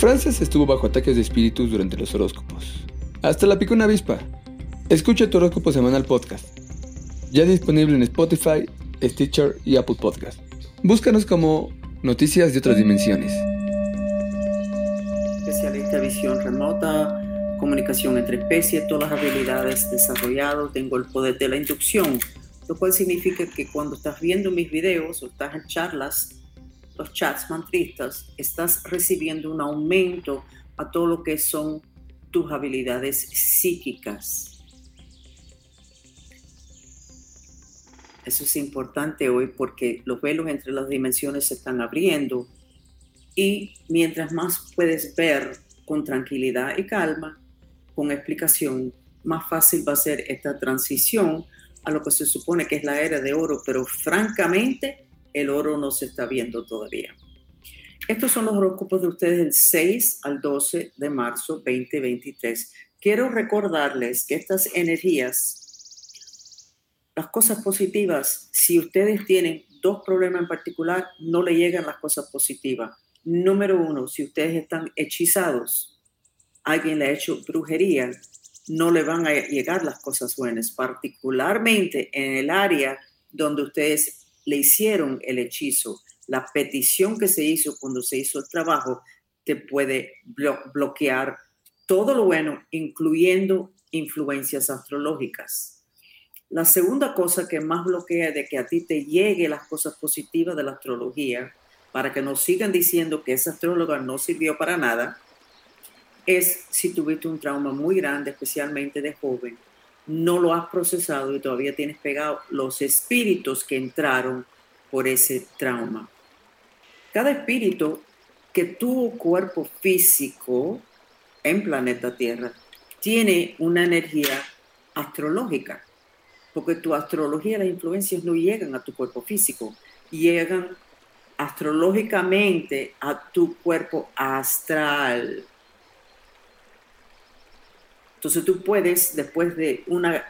Frances estuvo bajo ataques de espíritus durante los horóscopos. Hasta la picó una avispa. Escucha tu horóscopo semanal podcast. Ya disponible en Spotify, Stitcher y Apple Podcast. Búscanos como Noticias de otras dimensiones. Especialista visión remota, comunicación entre especies, todas las habilidades desarrolladas. Tengo el poder de la inducción, lo cual significa que cuando estás viendo mis videos o estás en charlas, los chats mantristas, estás recibiendo un aumento a todo lo que son tus habilidades psíquicas. Eso es importante hoy porque los velos entre las dimensiones se están abriendo y mientras más puedes ver con tranquilidad y calma, con explicación, más fácil va a ser esta transición a lo que se supone que es la era de oro, pero francamente el oro no se está viendo todavía. Estos son los horóscopos de ustedes del 6 al 12 de marzo 2023. Quiero recordarles que estas energías, las cosas positivas, si ustedes tienen dos problemas en particular, no le llegan las cosas positivas. Número uno, si ustedes están hechizados, alguien le ha hecho brujería, no le van a llegar las cosas buenas, particularmente en el área donde ustedes le hicieron el hechizo. La petición que se hizo cuando se hizo el trabajo te puede bloquear todo lo bueno, incluyendo influencias astrológicas. La segunda cosa que más bloquea de que a ti te llegue las cosas positivas de la astrología, para que no sigan diciendo que esa astróloga no sirvió para nada, es si tuviste un trauma muy grande, especialmente de joven, no lo has procesado y todavía tienes pegado los espíritus que entraron por ese trauma. Cada espíritu que tuvo cuerpo físico en planeta Tierra tiene una energía astrológica, porque tu astrología, las influencias no llegan a tu cuerpo físico, llegan astrológicamente a tu cuerpo astral. Entonces tú puedes, después de una,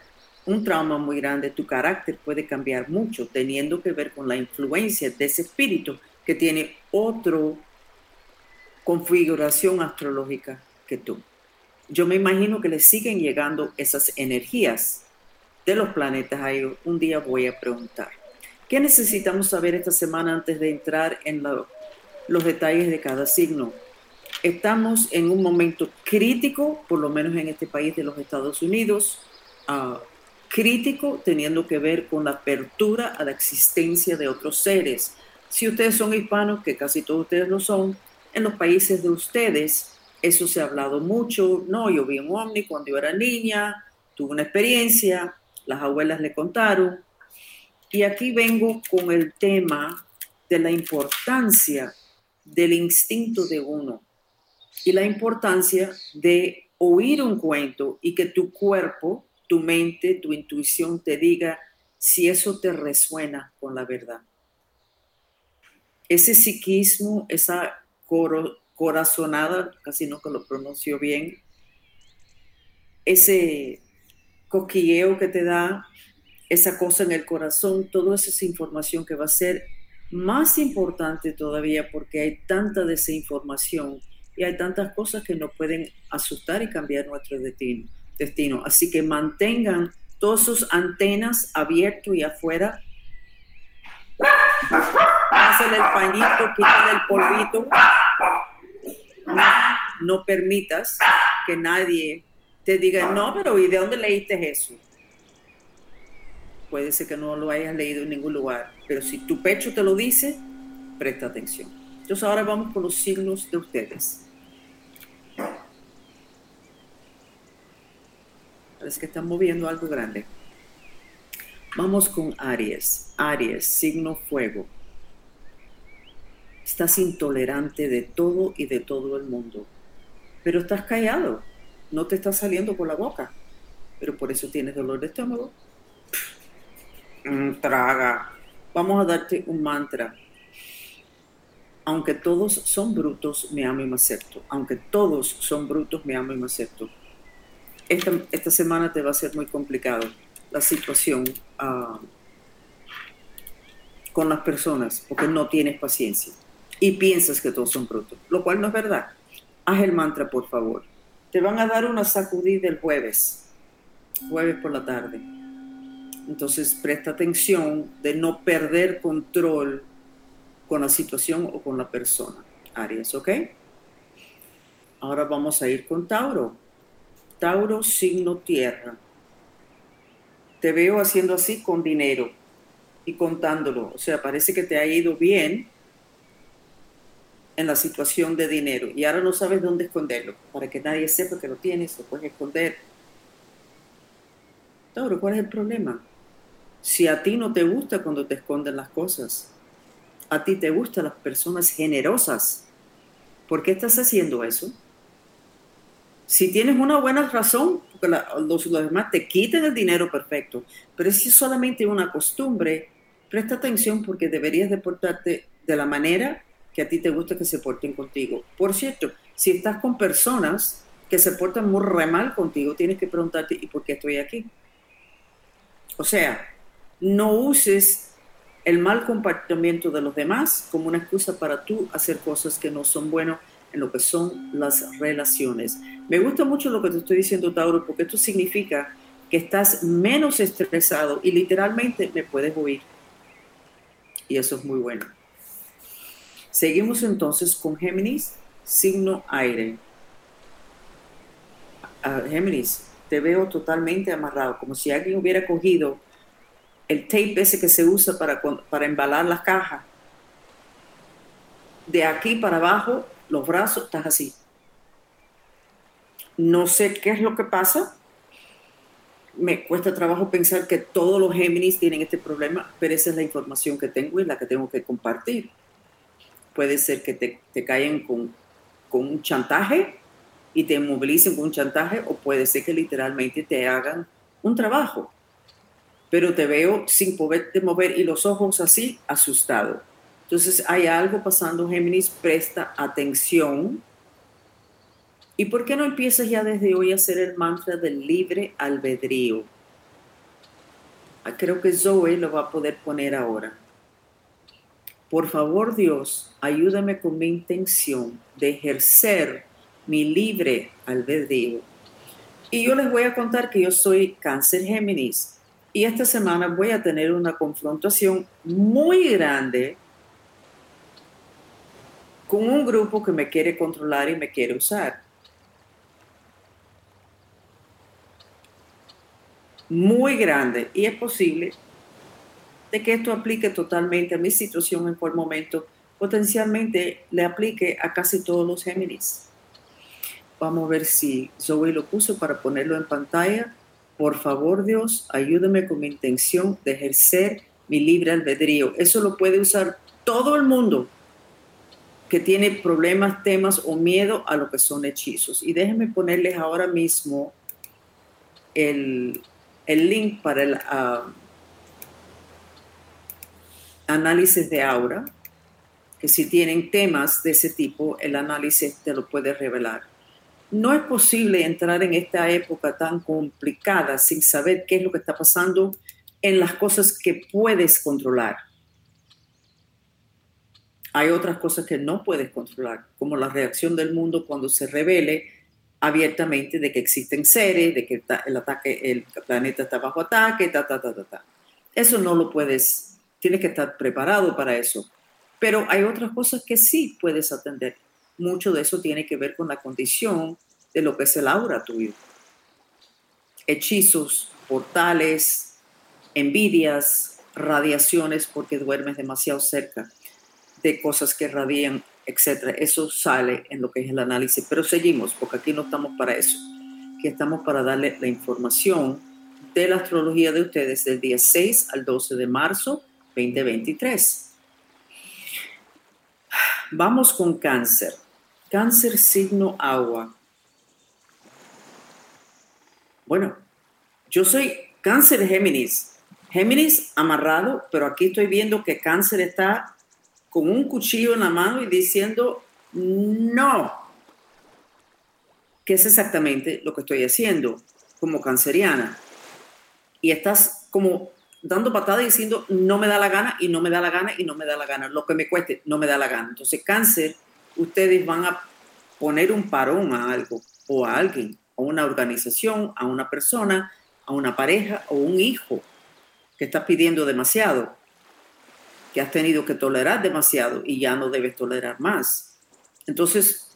un trauma muy grande, tu carácter puede cambiar mucho, teniendo que ver con la influencia de ese espíritu que tiene otra configuración astrológica que tú. Yo me imagino que le siguen llegando esas energías de los planetas a ellos. Un día voy a preguntar. ¿Qué necesitamos saber esta semana antes de entrar en los detalles de cada signo? Estamos en un momento crítico, por lo menos en este país de los Estados Unidos, ah, crítico teniendo que ver con la apertura a la existencia de otros seres. Si ustedes son hispanos, que casi todos ustedes lo son, en los países de ustedes, eso se ha hablado mucho. No, yo vi un ovni cuando yo era niña, tuve una experiencia, las abuelas le contaron. Y aquí vengo con el tema de la importancia del instinto de uno y la importancia de oír un cuento y que tu cuerpo, tu mente, tu intuición te diga si eso te resuena con la verdad. Ese psiquismo, esa corazonada, casi no que lo pronuncio bien, ese coquilleo que te da, esa cosa en el corazón, toda esa información que va a ser más importante todavía porque hay tanta desinformación y hay tantas cosas que nos pueden asustar y cambiar nuestro destino. Así que mantengan todas sus antenas abiertas y afuera. Hacen el pañito, quiten el polvito. No, permitas que nadie te diga, no, pero ¿y de dónde leíste eso? Puede ser que no lo hayas leído en ningún lugar, pero si tu pecho te lo dice, presta atención. Entonces ahora vamos con los signos de ustedes. Parece que están moviendo algo grande. Vamos con Aries. Aries, signo fuego. Estás intolerante de todo y de todo el mundo. Pero estás callado. No te está saliendo por la boca. Pero por eso tienes dolor de estómago. Mm, traga. Vamos a darte un mantra. Aunque todos son brutos, me amo y me acepto. Aunque todos son brutos, me amo y me acepto esta, semana te va a ser muy complicado la situación ah, con las personas porque no tienes paciencia y piensas que todos son brutos, lo cual no es verdad. haz el mantra, por favor. Te van a dar una sacudida el jueves, jueves por la tarde. Entonces presta atención de no perder control con la situación o con la persona. Aries, ¿ok? Ahora vamos a ir con Tauro. Tauro, signo tierra. Te veo haciendo así con dinero y contándolo. O sea, parece que te ha ido bien en la situación de dinero y ahora no sabes dónde esconderlo para que nadie sepa que lo tienes, lo puedes esconder. Tauro, ¿cuál es el problema? Si a ti no te gusta cuando te esconden las cosas, a ti te gustan las personas generosas, ¿por qué estás haciendo eso? Si tienes una buena razón, los, demás te quiten el dinero perfecto, pero si es solamente una costumbre, presta atención porque deberías de portarte de la manera que a ti te gusta que se porten contigo. Por cierto, si estás con personas que se portan muy re mal contigo, tienes que preguntarte, ¿y por qué estoy aquí? O sea, no uses el mal comportamiento de los demás como una excusa para tú hacer cosas que no son buenas en lo que son las relaciones. Me gusta mucho lo que te estoy diciendo, Tauro, porque esto significa que estás menos estresado y literalmente me puedes oír. Y eso es muy bueno. Seguimos entonces con Géminis, signo aire. Uh, Géminis, te veo totalmente amarrado, como si alguien hubiera cogido el tape ese que se usa para, para embalar las cajas. De aquí para abajo, los brazos, estás así. No sé qué es lo que pasa. Me cuesta trabajo pensar que todos los Géminis tienen este problema, pero esa es la información que tengo y la que tengo que compartir puede ser que te, te caigan con, con un chantaje y te movilicen con un chantaje o puede ser que literalmente te hagan un trabajo. Pero te veo sin poderte mover y los ojos así, asustado. Entonces hay algo pasando, Géminis, presta atención. ¿Y por qué no empiezas ya desde hoy a hacer el mantra del libre albedrío? Ah, creo que Zoe lo va a poder poner ahora. Por favor, Dios, ayúdame con mi intención de ejercer mi libre albedrío. Y yo les voy a contar que yo soy cáncer Géminis. Y esta semana voy a tener una confrontación muy grande con un grupo que me quiere controlar y me quiere usar. Muy grande. Y es posible de que esto aplique totalmente a mi situación en cual momento, potencialmente le aplique a casi todos los Géminis. Vamos a ver si Zoe lo puso para ponerlo en pantalla. Por favor, Dios, ayúdame con mi intención de ejercer mi libre albedrío. Eso lo puede usar todo el mundo que tiene problemas, temas o miedo a lo que son hechizos. Y déjenme ponerles ahora mismo el, el link para el, uh, análisis de aura, que si tienen temas de ese tipo, el análisis te lo puede revelar. No es posible entrar en esta época tan complicada sin saber qué es lo que está pasando en las cosas que puedes controlar. Hay otras cosas que no puedes controlar, como la reacción del mundo cuando se revele abiertamente de que existen seres, de que el, ataque, el planeta está bajo ataque, ta, ta, ta, ta, ta. Eso no lo puedes tienes que estar preparado para eso. Pero hay otras cosas que sí puedes atender. Mucho de eso tiene que ver con la condición de lo que es el aura tuyo. Hechizos, portales, envidias, radiaciones porque duermes demasiado cerca de cosas que radian, etc. Eso sale en lo que es el análisis. Pero seguimos, porque aquí no estamos para eso. Aquí estamos para darle la información de la astrología de ustedes del día 6 al 12 de marzo 2023. Vamos con cáncer. Cáncer signo agua. Bueno, yo soy cáncer Géminis. Géminis amarrado, pero aquí estoy viendo que cáncer está con un cuchillo en la mano y diciendo no. Que es exactamente lo que estoy haciendo como canceriana. Y estás como dando patadas diciendo no me da la gana y no me da la gana y no me da la gana. Lo que me cueste, no me da la gana. Entonces, cáncer, ustedes van a poner un parón a algo o a alguien, a una organización, a una persona, a una pareja o un hijo que estás pidiendo demasiado, que has tenido que tolerar demasiado y ya no debes tolerar más. Entonces,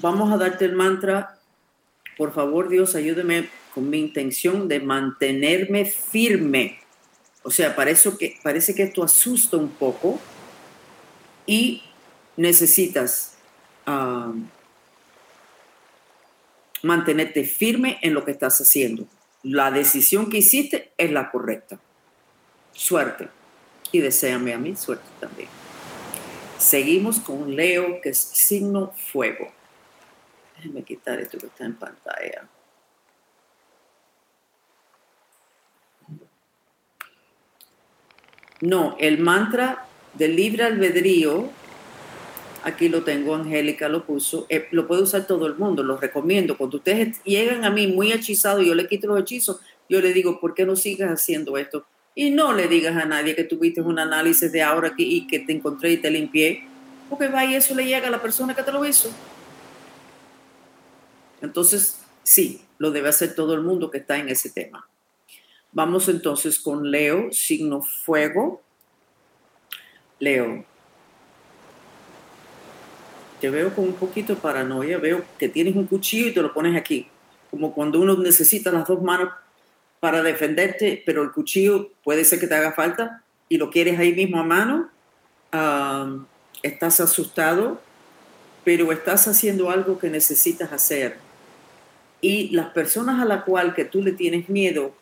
vamos a darte el mantra, por favor Dios, ayúdeme con mi intención de mantenerme firme. O sea, parece que, parece que esto asusta un poco y necesitas ah, mantenerte firme en lo que estás haciendo. La decisión que hiciste es la correcta. Suerte. Y deséame a mí suerte también. Seguimos con Leo, que es signo fuego. Déjenme quitar esto que está en pantalla. No, el mantra del libre albedrío, aquí lo tengo, Angélica lo puso, eh, lo puede usar todo el mundo, lo recomiendo. Cuando ustedes llegan a mí muy hechizados, yo le quito los hechizos, yo le digo, ¿por qué no sigas haciendo esto? Y no le digas a nadie que tuviste un análisis de ahora aquí y que te encontré y te limpié, porque va y eso le llega a la persona que te lo hizo. Entonces, sí, lo debe hacer todo el mundo que está en ese tema. Vamos entonces con Leo, signo fuego. Leo, te veo con un poquito de paranoia, veo que tienes un cuchillo y te lo pones aquí, como cuando uno necesita las dos manos para defenderte, pero el cuchillo puede ser que te haga falta y lo quieres ahí mismo a mano, estás asustado, pero estás haciendo algo que necesitas hacer. Y las personas a la cual que tú le tienes miedo,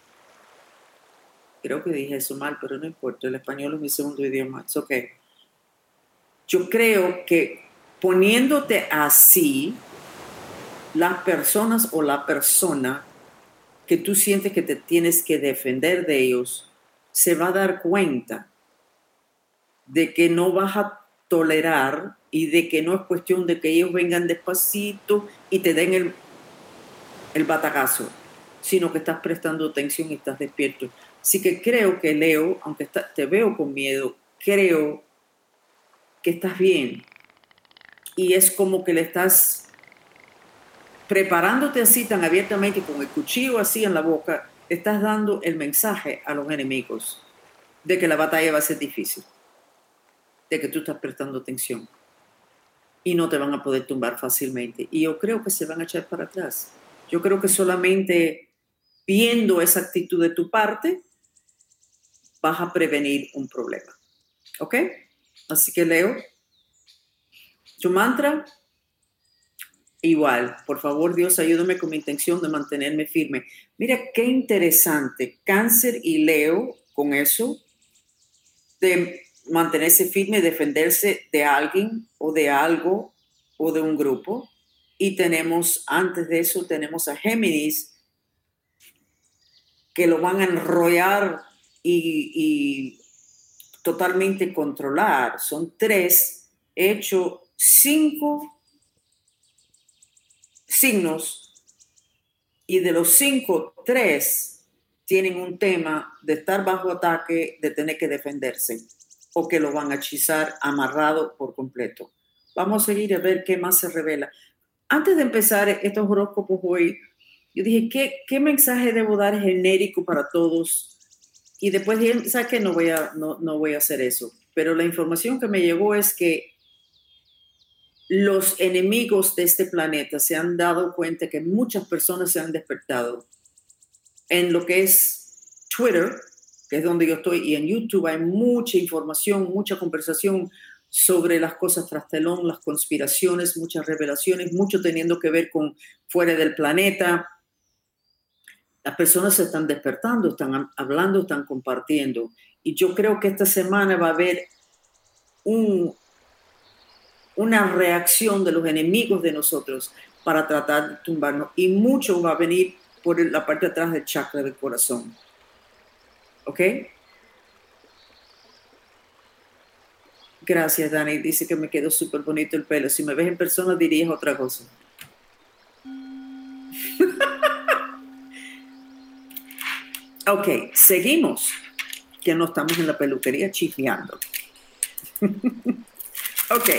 creo que dije eso mal, pero no importa, el español es mi segundo idioma, es ok. Yo creo que poniéndote así, las personas o la persona que tú sientes que te tienes que defender de ellos, se va a dar cuenta de que no vas a tolerar y de que no es cuestión de que ellos vengan despacito y te den el, el batagazo, sino que estás prestando atención y estás despierto. Así que creo que Leo, aunque te veo con miedo, creo que estás bien. Y es como que le estás preparándote así tan abiertamente con el cuchillo así en la boca, estás dando el mensaje a los enemigos de que la batalla va a ser difícil, de que tú estás prestando atención y no te van a poder tumbar fácilmente. Y yo creo que se van a echar para atrás. Yo creo que solamente viendo esa actitud de tu parte, vas a prevenir un problema. ¿Ok? Así que Leo, tu mantra, igual, por favor Dios, ayúdame con mi intención de mantenerme firme. Mira qué interesante, cáncer y Leo con eso, de mantenerse firme, defenderse de alguien o de algo o de un grupo. Y tenemos, antes de eso, tenemos a Géminis, que lo van a enrollar y, y totalmente controlar. Son tres, hecho cinco signos y de los cinco, tres tienen un tema de estar bajo ataque, de tener que defenderse o que lo van a hechizar amarrado por completo. Vamos a seguir a ver qué más se revela. Antes de empezar estos horóscopos hoy, yo dije, ¿qué, qué mensaje debo dar genérico para todos? Y después dije, ¿sabes qué? No voy, a, no, no voy a hacer eso. Pero la información que me llegó es que los enemigos de este planeta se han dado cuenta que muchas personas se han despertado. En lo que es Twitter, que es donde yo estoy, y en YouTube hay mucha información, mucha conversación sobre las cosas tras telón, las conspiraciones, muchas revelaciones, mucho teniendo que ver con fuera del planeta. Las personas se están despertando, están hablando, están compartiendo. Y yo creo que esta semana va a haber un, una reacción de los enemigos de nosotros para tratar de tumbarnos. Y mucho va a venir por la parte de atrás del chakra del corazón. ¿Ok? Gracias, Dani. Dice que me quedó súper bonito el pelo. Si me ves en persona, dirías otra cosa. ok, seguimos. Que no estamos en la peluquería chismeando. ok.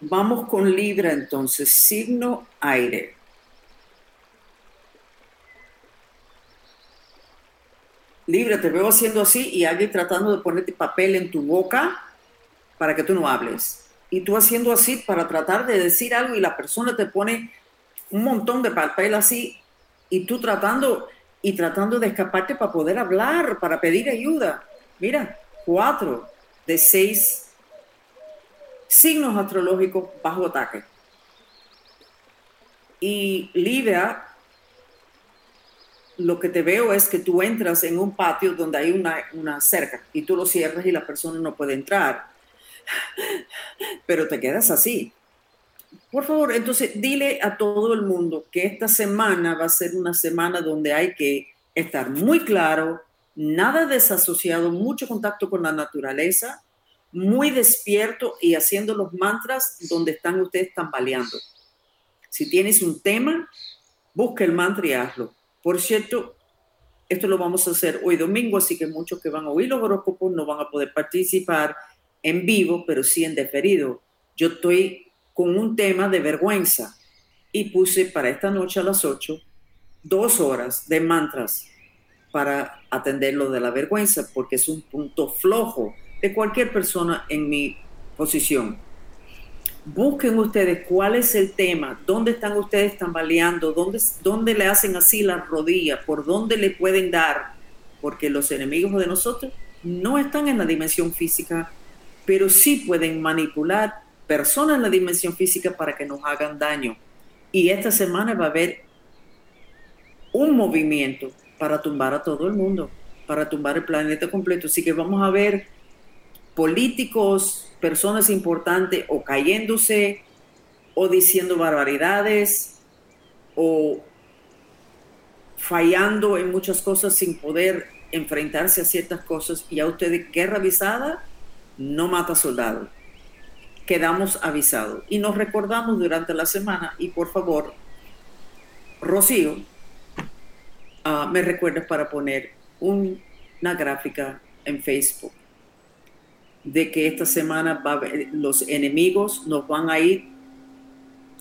Vamos con Libra entonces, signo aire. Libra, te veo haciendo así y alguien tratando de ponerte papel en tu boca para que tú no hables. Y tú haciendo así para tratar de decir algo y la persona te pone un montón de papel así y tú tratando y tratando de escaparte para poder hablar, para pedir ayuda. Mira, cuatro de seis signos astrológicos bajo ataque. Y Libra, lo que te veo es que tú entras en un patio donde hay una, una cerca y tú lo cierras y la persona no puede entrar. Pero te quedas así. Por favor, entonces dile a todo el mundo que esta semana va a ser una semana donde hay que estar muy claro, nada desasociado, mucho contacto con la naturaleza, muy despierto y haciendo los mantras donde están ustedes tambaleando. Si tienes un tema, busca el mantra y hazlo. Por cierto, esto lo vamos a hacer hoy domingo, así que muchos que van a oír los horóscopos no van a poder participar en vivo, pero sí en deferido. Yo estoy con un tema de vergüenza y puse para esta noche a las 8 dos horas de mantras para atender lo de la vergüenza, porque es un punto flojo cualquier persona en mi posición. Busquen ustedes cuál es el tema, dónde están ustedes tambaleando, dónde, dónde le hacen así las rodillas, por dónde le pueden dar, porque los enemigos de nosotros no están en la dimensión física, pero sí pueden manipular personas en la dimensión física para que nos hagan daño. Y esta semana va a haber un movimiento para tumbar a todo el mundo, para tumbar el planeta completo. Así que vamos a ver políticos, personas importantes o cayéndose o diciendo barbaridades o fallando en muchas cosas sin poder enfrentarse a ciertas cosas. Y a ustedes guerra avisada no mata soldado. Quedamos avisados. Y nos recordamos durante la semana y por favor, Rocío, uh, me recuerdes para poner una gráfica en Facebook de que esta semana los enemigos nos van a ir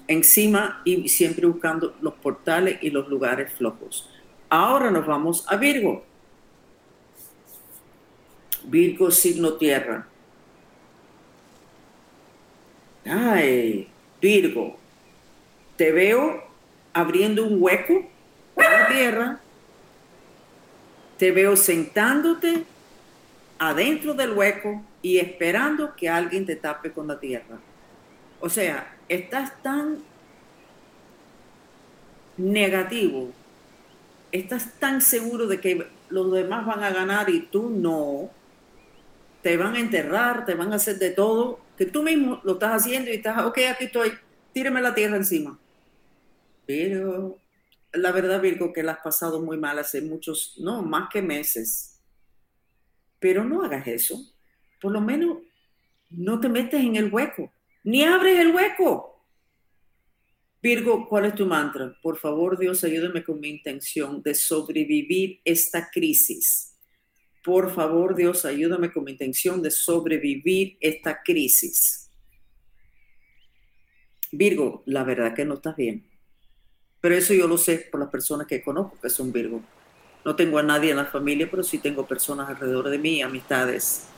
encima y siempre buscando los portales y los lugares flojos. Ahora nos vamos a Virgo. Virgo signo tierra. Ay, Virgo, te veo abriendo un hueco en la tierra, te veo sentándote adentro del hueco y esperando que alguien te tape con la tierra. O sea, estás tan negativo, estás tan seguro de que los demás van a ganar y tú no, te van a enterrar, te van a hacer de todo, que tú mismo lo estás haciendo y estás, ok, aquí estoy, tíreme la tierra encima. Pero la verdad, Virgo, que la has pasado muy mal hace muchos, no, más que meses. Pero no hagas eso por lo menos no te metes en el hueco, ni abres el hueco. Virgo, ¿cuál es tu mantra? Por favor, Dios, ayúdame con mi intención de sobrevivir esta crisis. Por favor, Dios, ayúdame con mi intención de sobrevivir esta crisis. Virgo, la verdad que no estás bien. Pero eso yo lo sé por las personas que conozco que son Virgo. No tengo a nadie en la familia, pero sí tengo personas alrededor de mí, amistades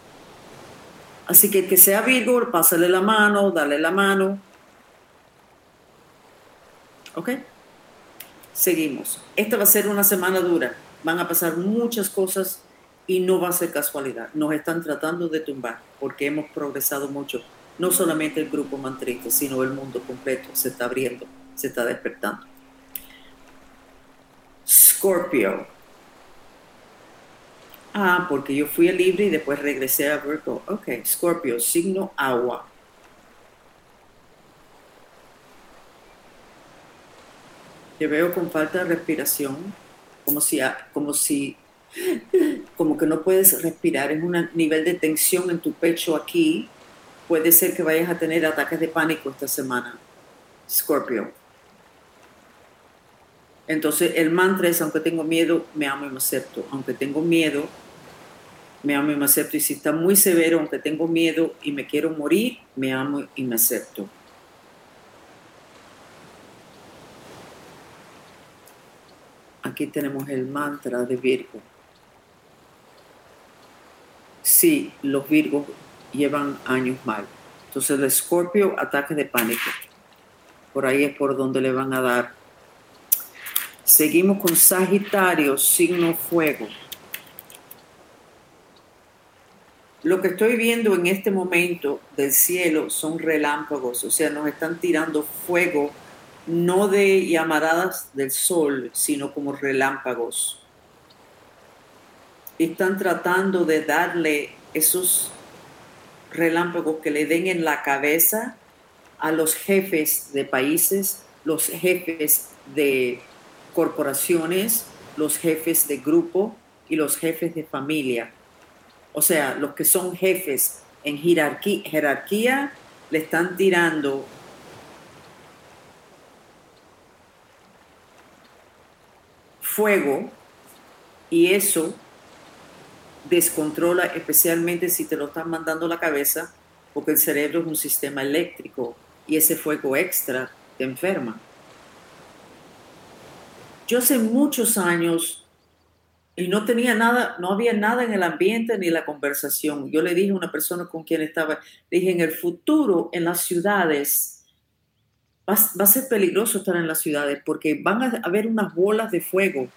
Así que que sea Virgo, pásale la mano, dale la mano. ¿Ok? Seguimos. Esta va a ser una semana dura. Van a pasar muchas cosas y no va a ser casualidad. Nos están tratando de tumbar porque hemos progresado mucho. No solamente el grupo mantrista, sino el mundo completo se está abriendo, se está despertando. Scorpio. Ah, porque yo fui a Libre y después regresé a Virgo. Ok, Scorpio, signo agua. Te veo con falta de respiración, como si, como si, como que no puedes respirar, es un nivel de tensión en tu pecho aquí. Puede ser que vayas a tener ataques de pánico esta semana, Scorpio. Entonces el mantra es, aunque tengo miedo, me amo y me acepto. Aunque tengo miedo, me amo y me acepto. Y si está muy severo, aunque tengo miedo y me quiero morir, me amo y me acepto. Aquí tenemos el mantra de Virgo. Sí, los Virgos llevan años mal. Entonces el Escorpio, ataque de pánico. Por ahí es por donde le van a dar. Seguimos con Sagitario, signo fuego. Lo que estoy viendo en este momento del cielo son relámpagos, o sea, nos están tirando fuego, no de llamaradas del sol, sino como relámpagos. Están tratando de darle esos relámpagos que le den en la cabeza a los jefes de países, los jefes de corporaciones, los jefes de grupo y los jefes de familia o sea, los que son jefes en jerarquía, le están tirando fuego y eso descontrola especialmente si te lo están mandando a la cabeza porque el cerebro es un sistema eléctrico y ese fuego extra te enferma. Yo hace muchos años y no tenía nada, no había nada en el ambiente ni la conversación. Yo le dije a una persona con quien estaba, dije, en el futuro, en las ciudades, va, a ser peligroso estar en las ciudades porque van a haber unas bolas de fuego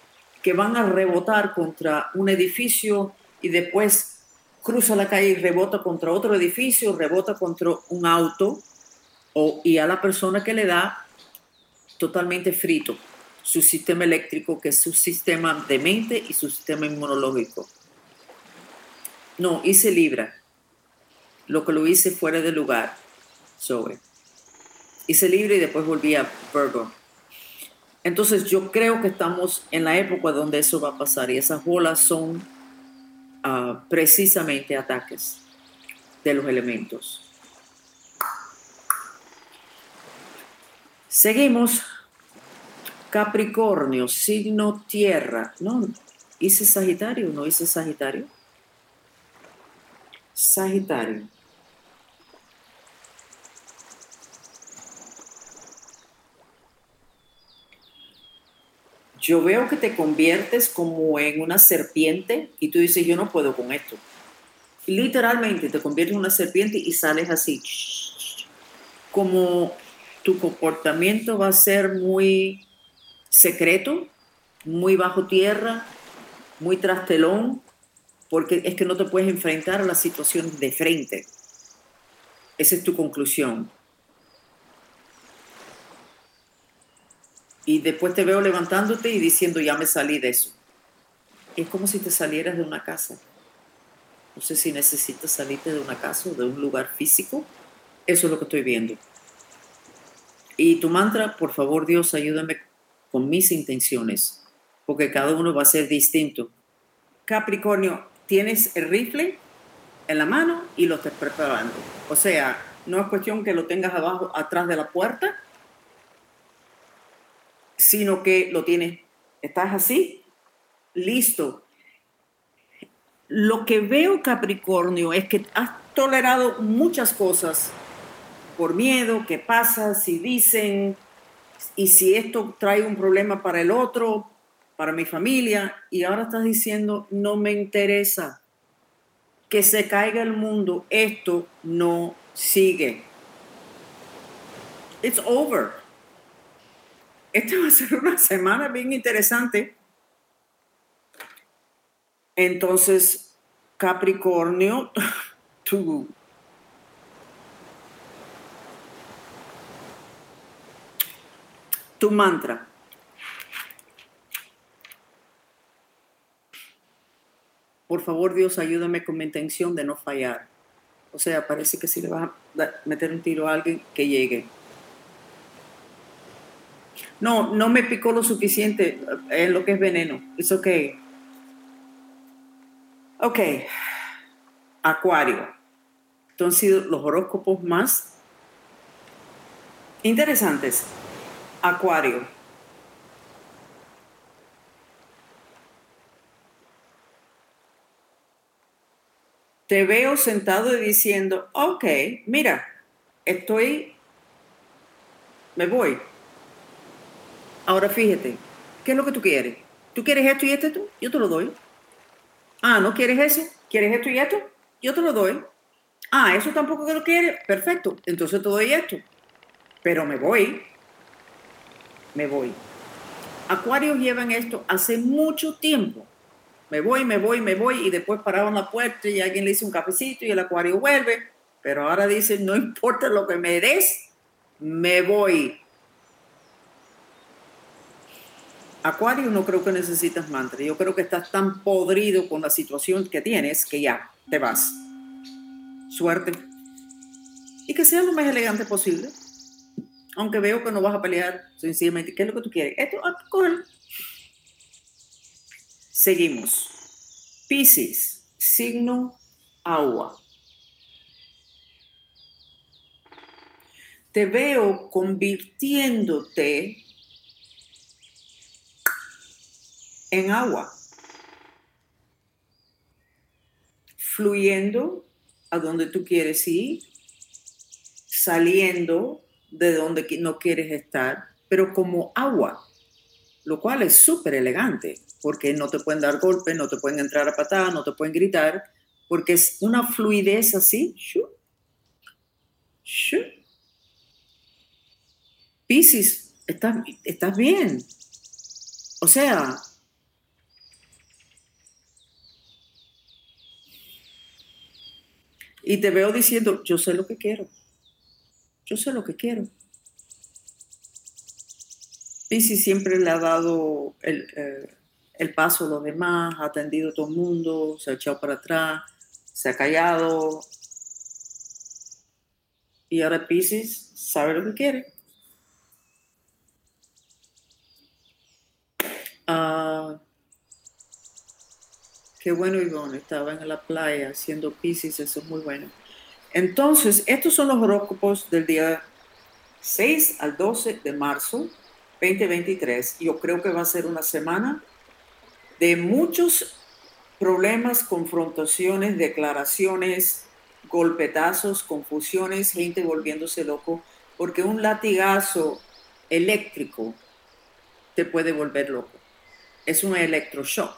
que van a rebotar contra un edificio y después cruza la calle y rebota contra otro edificio, rebota contra un auto o, y a la persona que le da totalmente frito su sistema eléctrico, que es su sistema de mente y su sistema inmunológico. No, hice Libra, lo que lo hice fuera de lugar, sobre. Hice Libra y después volví a Virgo. Entonces yo creo que estamos en la época donde eso va a pasar y esas bolas son uh, precisamente ataques de los elementos. Seguimos Capricornio, signo tierra. No, hice Sagitario, no hice Sagitario. Sagitario. Yo veo que te conviertes como en una serpiente y tú dices, yo no puedo con esto. Literalmente te conviertes en una serpiente y sales así. Como tu comportamiento va a ser muy secreto, muy bajo tierra, muy trastelón, porque es que no te puedes enfrentar a la situación de frente. Esa es tu conclusión. Y después te veo levantándote y diciendo, ya me salí de eso. Es como si te salieras de una casa. No sé si necesitas salirte de una casa o de un lugar físico. Eso es lo que estoy viendo. Y tu mantra, por favor Dios, ayúdame con mis intenciones, porque cada uno va a ser distinto. Capricornio, tienes el rifle en la mano y lo estás preparando. O sea, no es cuestión que lo tengas abajo, atrás de la puerta, sino que lo tienes, estás así, listo. Lo que veo, Capricornio, es que has tolerado muchas cosas por miedo, qué pasa si dicen, y si esto trae un problema para el otro, para mi familia, y ahora estás diciendo, no me interesa que se caiga el mundo, esto no sigue. It's over. Esta va a ser una semana bien interesante. Entonces, Capricornio, tú tu mantra. Por favor, Dios, ayúdame con mi intención de no fallar. O sea, parece que si le vas a meter un tiro a alguien, que llegue. No, no me picó lo suficiente en lo que es veneno. Es ok. Ok. Acuario. Entonces, los horóscopos más interesantes. Acuario. Te veo sentado y diciendo, ok, mira, estoy, me voy. Ahora fíjate, ¿qué es lo que tú quieres? ¿Tú quieres esto y esto? Yo te lo doy. Ah, ¿no quieres eso? ¿Quieres esto y esto? Yo te lo doy. Ah, eso tampoco que lo quieres. Perfecto. Entonces te doy esto. Pero me voy. Me voy. Acuarios llevan esto hace mucho tiempo. Me voy, me voy, me voy y después pararon la puerta y alguien le hizo un cafecito y el acuario vuelve. Pero ahora dice, no importa lo que me des, me voy. Acuario no creo que necesitas mantra. Yo creo que estás tan podrido con la situación que tienes que ya te vas. Suerte. Y que sea lo más elegante posible. Aunque veo que no vas a pelear sencillamente. ¿Qué es lo que tú quieres? Esto, ah, Seguimos. Piscis, signo agua. Te veo convirtiéndote en agua, fluyendo a donde tú quieres ir, saliendo de donde no quieres estar, pero como agua, lo cual es súper elegante, porque no te pueden dar golpes, no te pueden entrar a patadas, no te pueden gritar, porque es una fluidez así. Piscis, estás, estás bien. O sea, Y te veo diciendo, yo sé lo que quiero. Yo sé lo que quiero. si siempre le ha dado el, eh, el, paso a los demás, ha atendido a todo el mundo, se ha echado para atrás, se ha callado. Y ahora Pisces sabe lo que quiere. Ah, Qué bueno, Ivonne, estaba en la playa haciendo piscis, eso es muy bueno. Entonces, estos son los horóscopos del día 6 al 12 de marzo 2023. Yo creo que va a ser una semana de muchos problemas, confrontaciones, declaraciones, golpetazos, confusiones, gente volviéndose loco, porque un latigazo eléctrico te puede volver loco. Es un electroshock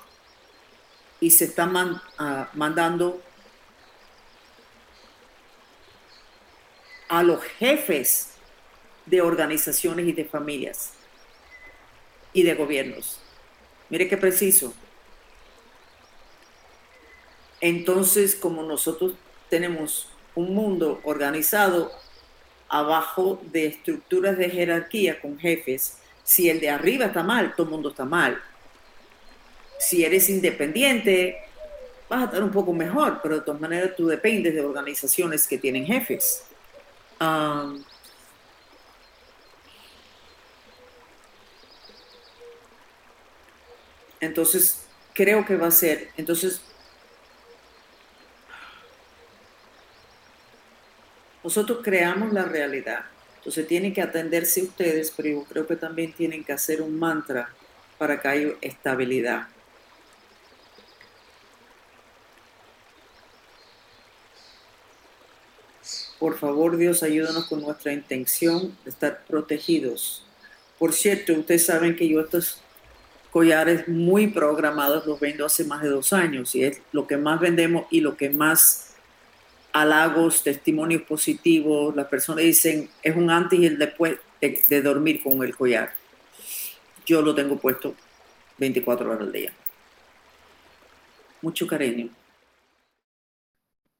y se está ah, mandando a los jefes de organizaciones y de familias y de gobiernos. Mire qué preciso. Entonces, como nosotros tenemos un mundo organizado abajo de estructuras de jerarquía con jefes, si el de arriba está mal, todo el mundo está mal si eres independiente, vas a estar un poco mejor, pero de todas maneras tú dependes de organizaciones que tienen jefes. Entonces, creo que va a ser, entonces, nosotros creamos la realidad. Entonces tienen que atenderse ustedes, pero yo creo que también tienen que hacer un mantra para que haya estabilidad. Por favor, Dios, ayúdanos con nuestra intención de estar protegidos. Por cierto, ustedes saben que yo estos collares muy programados los vendo hace más de dos años y es lo que más vendemos y lo que más halagos, testimonios positivos, las personas dicen es un antes y el después de, de dormir con el collar. Yo lo tengo puesto 24 horas al día. Mucho cariño.